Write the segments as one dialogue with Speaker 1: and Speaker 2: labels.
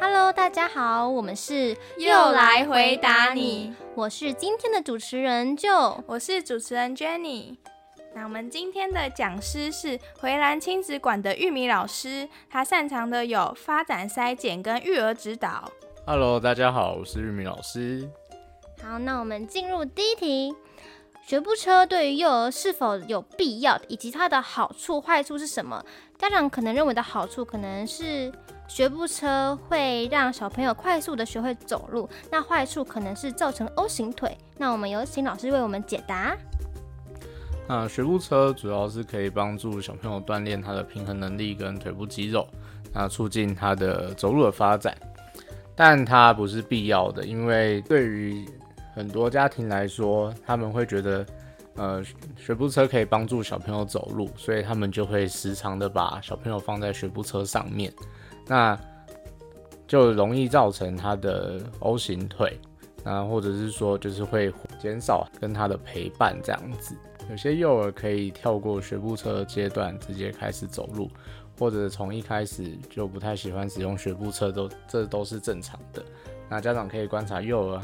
Speaker 1: Hello，大家好，我们是
Speaker 2: 又来回答你，
Speaker 1: 我是今天的主持人就，
Speaker 2: 我是主持人 Jenny。那我们今天的讲师是回蓝亲子馆的玉米老师，他擅长的有发展筛检跟育儿指导。
Speaker 3: Hello，大家好，我是玉米老师。
Speaker 1: 好，那我们进入第一题。学步车对于幼儿是否有必要，以及它的好处、坏处是什么？家长可能认为的好处，可能是学步车会让小朋友快速的学会走路，那坏处可能是造成 O 型腿。那我们有请老师为我们解答。
Speaker 3: 那学步车主要是可以帮助小朋友锻炼他的平衡能力跟腿部肌肉，那促进他的走路的发展，但它不是必要的，因为对于很多家庭来说，他们会觉得，呃，学步车可以帮助小朋友走路，所以他们就会时常的把小朋友放在学步车上面，那就容易造成他的 O 型腿，那或者是说就是会减少跟他的陪伴这样子。有些幼儿可以跳过学步车阶段，直接开始走路，或者从一开始就不太喜欢使用学步车，都这都是正常的。那家长可以观察幼儿。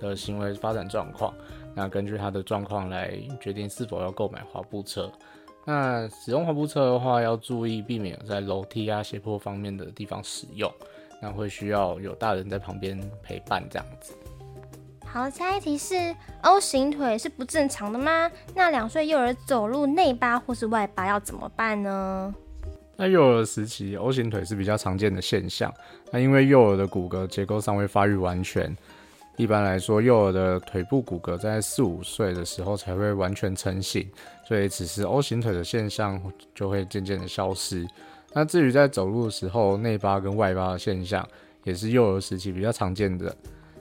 Speaker 3: 的行为发展状况，那根据他的状况来决定是否要购买滑步车。那使用滑步车的话，要注意避免在楼梯啊、斜坡方面的地方使用，那会需要有大人在旁边陪伴这样子。
Speaker 1: 好，下一题是 O 型腿是不正常的吗？那两岁幼儿走路内八或是外八要怎么办呢？
Speaker 3: 那幼儿时期 O 型腿是比较常见的现象，那因为幼儿的骨骼结构尚未发育完全。一般来说，幼儿的腿部骨骼在四五岁的时候才会完全成型，所以此时 O 型腿的现象就会渐渐的消失。那至于在走路的时候，内八跟外八的现象，也是幼儿时期比较常见的。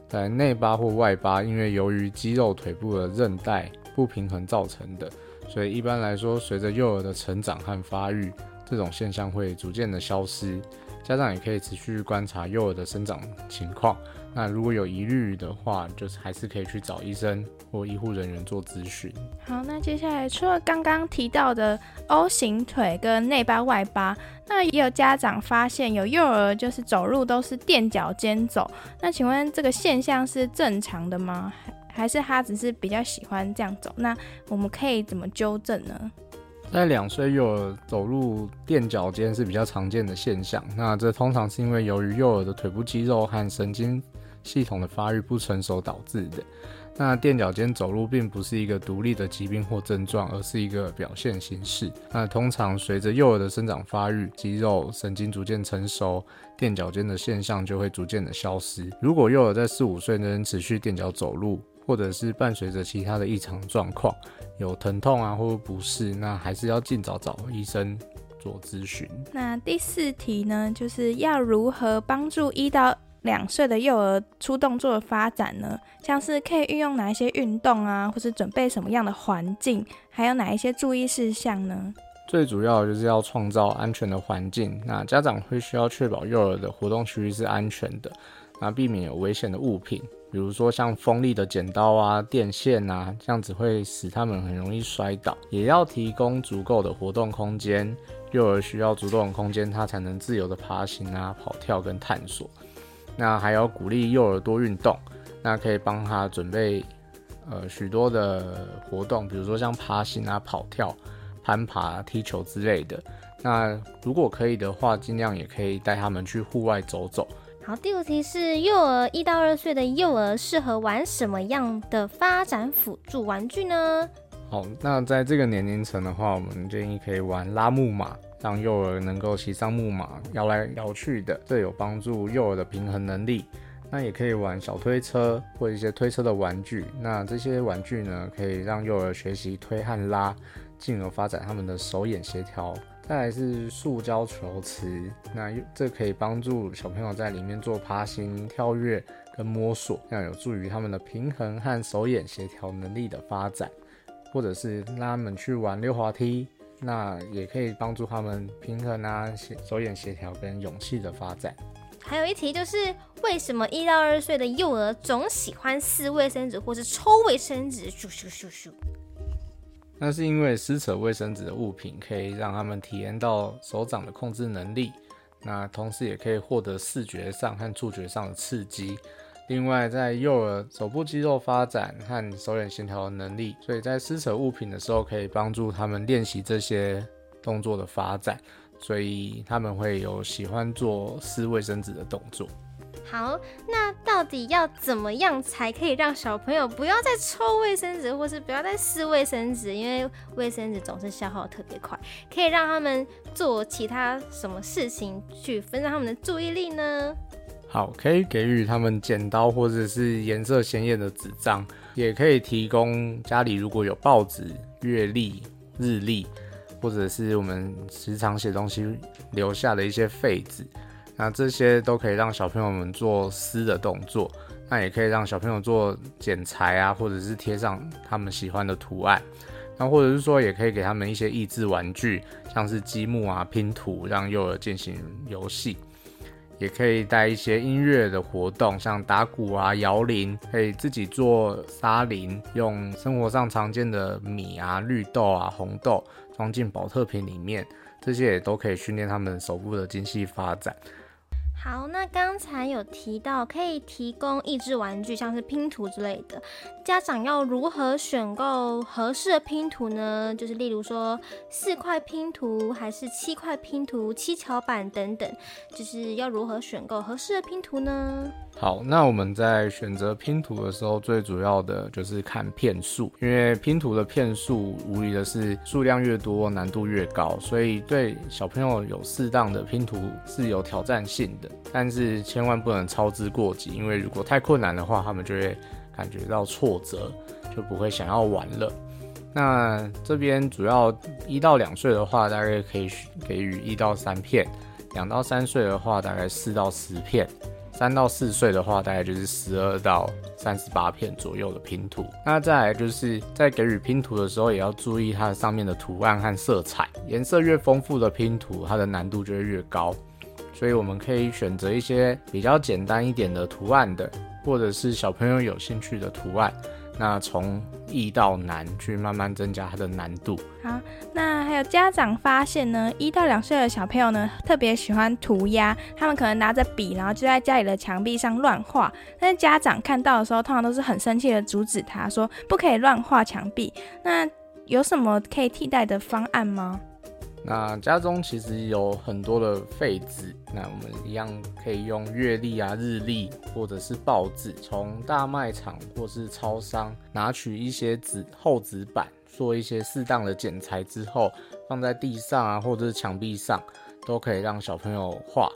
Speaker 3: 在内八或外八，因为由于肌肉腿部的韧带不平衡造成的，所以一般来说，随着幼儿的成长和发育，这种现象会逐渐的消失。家长也可以持续观察幼儿的生长情况。那如果有疑虑的话，就是还是可以去找医生或医护人员做咨询。
Speaker 2: 好，那接下来除了刚刚提到的 O 型腿跟内八外八，那也有家长发现有幼儿就是走路都是垫脚尖走。那请问这个现象是正常的吗？还是他只是比较喜欢这样走？那我们可以怎么纠正呢？
Speaker 3: 在两岁幼儿走路垫脚尖是比较常见的现象。那这通常是因为由于幼儿的腿部肌肉和神经系统的发育不成熟导致的。那垫脚尖走路并不是一个独立的疾病或症状，而是一个表现形式。那通常随着幼儿的生长发育，肌肉神经逐渐成熟，垫脚尖的现象就会逐渐的消失。如果幼儿在四五岁能持续垫脚走路，或者是伴随着其他的异常状况，有疼痛啊或不适，那还是要尽早找医生做咨询。
Speaker 2: 那第四题呢，就是要如何帮助一到两岁的幼儿出动作的发展呢？像是可以运用哪一些运动啊，或是准备什么样的环境，还有哪一些注意事项呢？
Speaker 3: 最主要就是要创造安全的环境。那家长会需要确保幼儿的活动区域是安全的，那避免有危险的物品。比如说像锋利的剪刀啊、电线啊，这样子会使他们很容易摔倒。也要提供足够的活动空间，幼儿需要足够的空间，他才能自由的爬行啊、跑跳跟探索。那还要鼓励幼儿多运动，那可以帮他准备呃许多的活动，比如说像爬行啊、跑跳、攀爬、踢球之类的。那如果可以的话，尽量也可以带他们去户外走走。
Speaker 1: 好，第五题是幼儿一到二岁的幼儿适合玩什么样的发展辅助玩具呢？
Speaker 3: 好，那在这个年龄层的话，我们建议可以玩拉木马，让幼儿能够骑上木马摇来摇去的，这有帮助幼儿的平衡能力。那也可以玩小推车或一些推车的玩具，那这些玩具呢，可以让幼儿学习推和拉，进而发展他们的手眼协调。再来是塑胶球池，那这可以帮助小朋友在里面做爬行、跳跃跟摸索，这样有助于他们的平衡和手眼协调能力的发展。或者是让他们去玩溜滑梯，那也可以帮助他们平衡啊、手眼协调跟勇气的发展。
Speaker 1: 还有一题就是，为什么一到二岁的幼儿总喜欢撕卫生纸或是抽卫生纸？咻咻咻咻。
Speaker 3: 那是因为撕扯卫生纸的物品可以让他们体验到手掌的控制能力，那同时也可以获得视觉上和触觉上的刺激。另外，在幼儿手部肌肉发展和手眼协调的能力，所以在撕扯物品的时候，可以帮助他们练习这些动作的发展，所以他们会有喜欢做撕卫生纸的动作。
Speaker 1: 好，那到底要怎么样才可以让小朋友不要再抽卫生纸，或是不要再撕卫生纸？因为卫生纸总是消耗特别快，可以让他们做其他什么事情去分散他们的注意力呢？
Speaker 3: 好，可以给予他们剪刀或者是颜色鲜艳的纸张，也可以提供家里如果有报纸、月历、日历，或者是我们时常写东西留下的一些废纸，那这些都可以让小朋友们做撕的动作，那也可以让小朋友做剪裁啊，或者是贴上他们喜欢的图案，那或者是说也可以给他们一些益智玩具，像是积木啊、拼图，让幼儿进行游戏。也可以带一些音乐的活动，像打鼓啊、摇铃，可以自己做沙铃，用生活上常见的米啊、绿豆啊、红豆装进保特瓶里面，这些也都可以训练他们手部的精细发展。
Speaker 1: 好，那刚才有提到可以提供益智玩具，像是拼图之类的，家长要如何选购合适的拼图呢？就是例如说四块拼图，还是七块拼图、七巧板等等，就是要如何选购合适的拼图呢？
Speaker 3: 好，那我们在选择拼图的时候，最主要的就是看片数，因为拼图的片数无疑的是数量越多，难度越高，所以对小朋友有适当的拼图是有挑战性的，但是千万不能操之过急，因为如果太困难的话，他们就会感觉到挫折，就不会想要玩了。那这边主要一到两岁的话，大概可以给予一到三片；两到三岁的话，大概四到十片。三到四岁的话，大概就是十二到三十八片左右的拼图。那再来就是在给予拼图的时候，也要注意它上面的图案和色彩，颜色越丰富的拼图，它的难度就会越高。所以我们可以选择一些比较简单一点的图案的，或者是小朋友有兴趣的图案。那从易到难去慢慢增加它的难度。
Speaker 2: 好，那还有家长发现呢，一到两岁的小朋友呢，特别喜欢涂鸦，他们可能拿着笔，然后就在家里的墙壁上乱画。但是家长看到的时候，通常都是很生气的阻止他说，不可以乱画墙壁。那有什么可以替代的方案吗？
Speaker 3: 那家中其实有很多的废纸，那我们一样可以用月历啊、日历或者是报纸，从大卖场或是超商拿取一些纸厚纸板，做一些适当的剪裁之后，放在地上啊或者是墙壁上，都可以让小朋友画，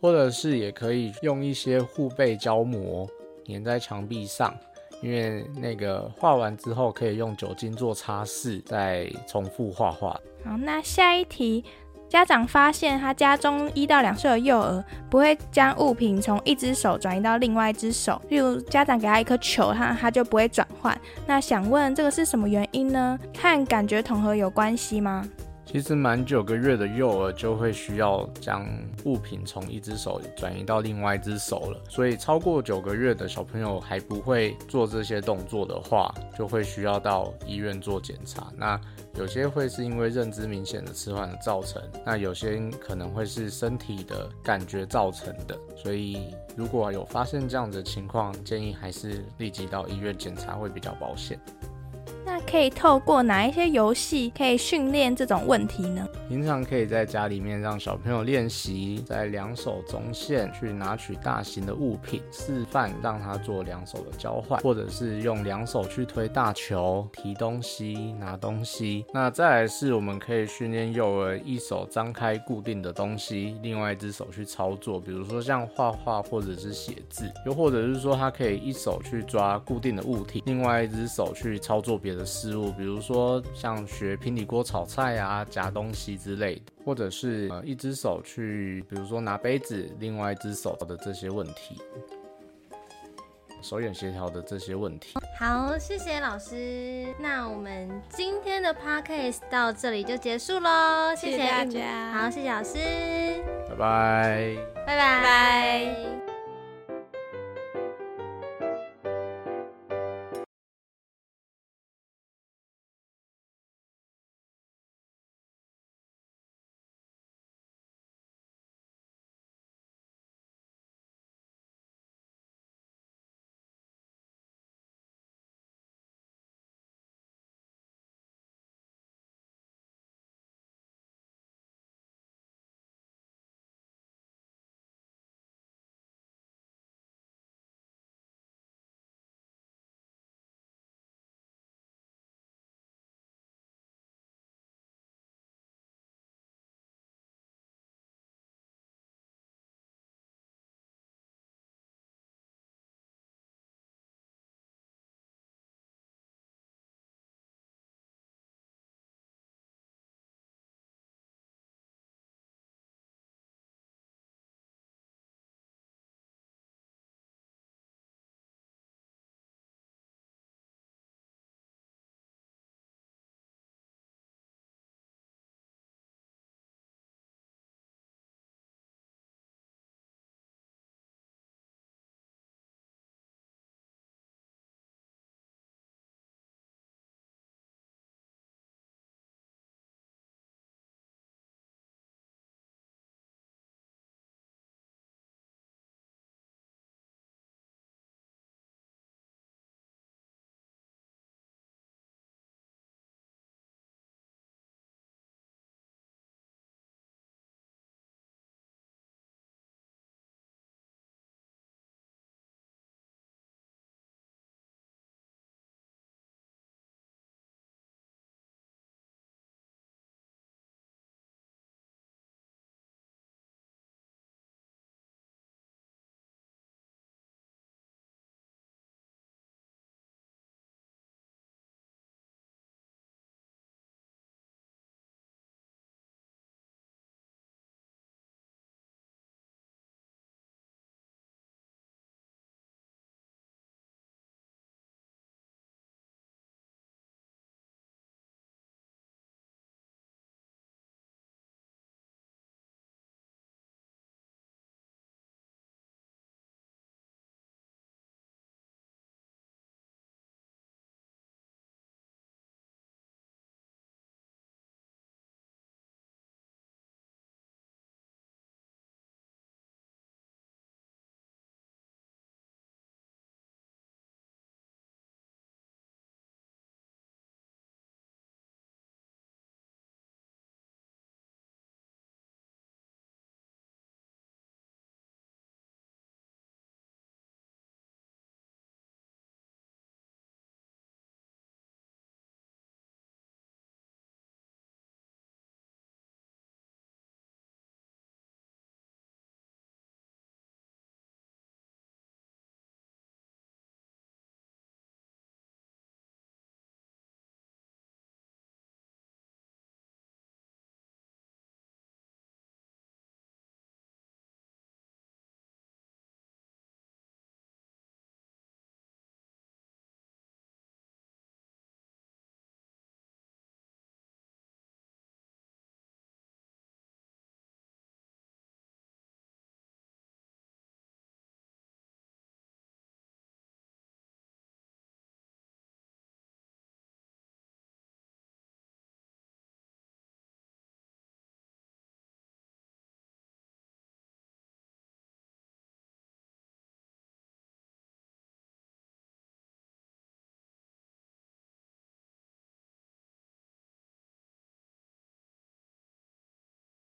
Speaker 3: 或者是也可以用一些护背胶膜粘在墙壁上。因为那个画完之后可以用酒精做擦拭，再重复画画。
Speaker 2: 好，那下一题，家长发现他家中一到两岁的幼儿不会将物品从一只手转移到另外一只手，例如家长给他一颗球，他他就不会转换。那想问这个是什么原因呢？看感觉统合有关系吗？
Speaker 3: 其实满九个月的幼儿就会需要将物品从一只手转移到另外一只手了，所以超过九个月的小朋友还不会做这些动作的话，就会需要到医院做检查。那有些会是因为认知明显的迟缓造成，那有些可能会是身体的感觉造成的。所以如果有发现这样的情况，建议还是立即到医院检查会比较保险。
Speaker 2: 可以透过哪一些游戏可以训练这种问题呢？
Speaker 3: 平常可以在家里面让小朋友练习，在两手中线去拿取大型的物品，示范让他做两手的交换，或者是用两手去推大球、提东西、拿东西。那再来是我们可以训练幼儿一手张开固定的东西，另外一只手去操作，比如说像画画或者是写字，又或者是说他可以一手去抓固定的物体，另外一只手去操作别的事物，比如说像学平底锅炒菜啊、夹东西。之类的，或者是呃一只手去，比如说拿杯子，另外一只手的这些问题，手眼协调的这些问题。
Speaker 1: 好，谢谢老师。那我们今天的 podcast 到这里就结束喽，
Speaker 2: 谢谢大家。
Speaker 1: 好，谢谢老师，
Speaker 3: 拜拜，
Speaker 1: 拜拜。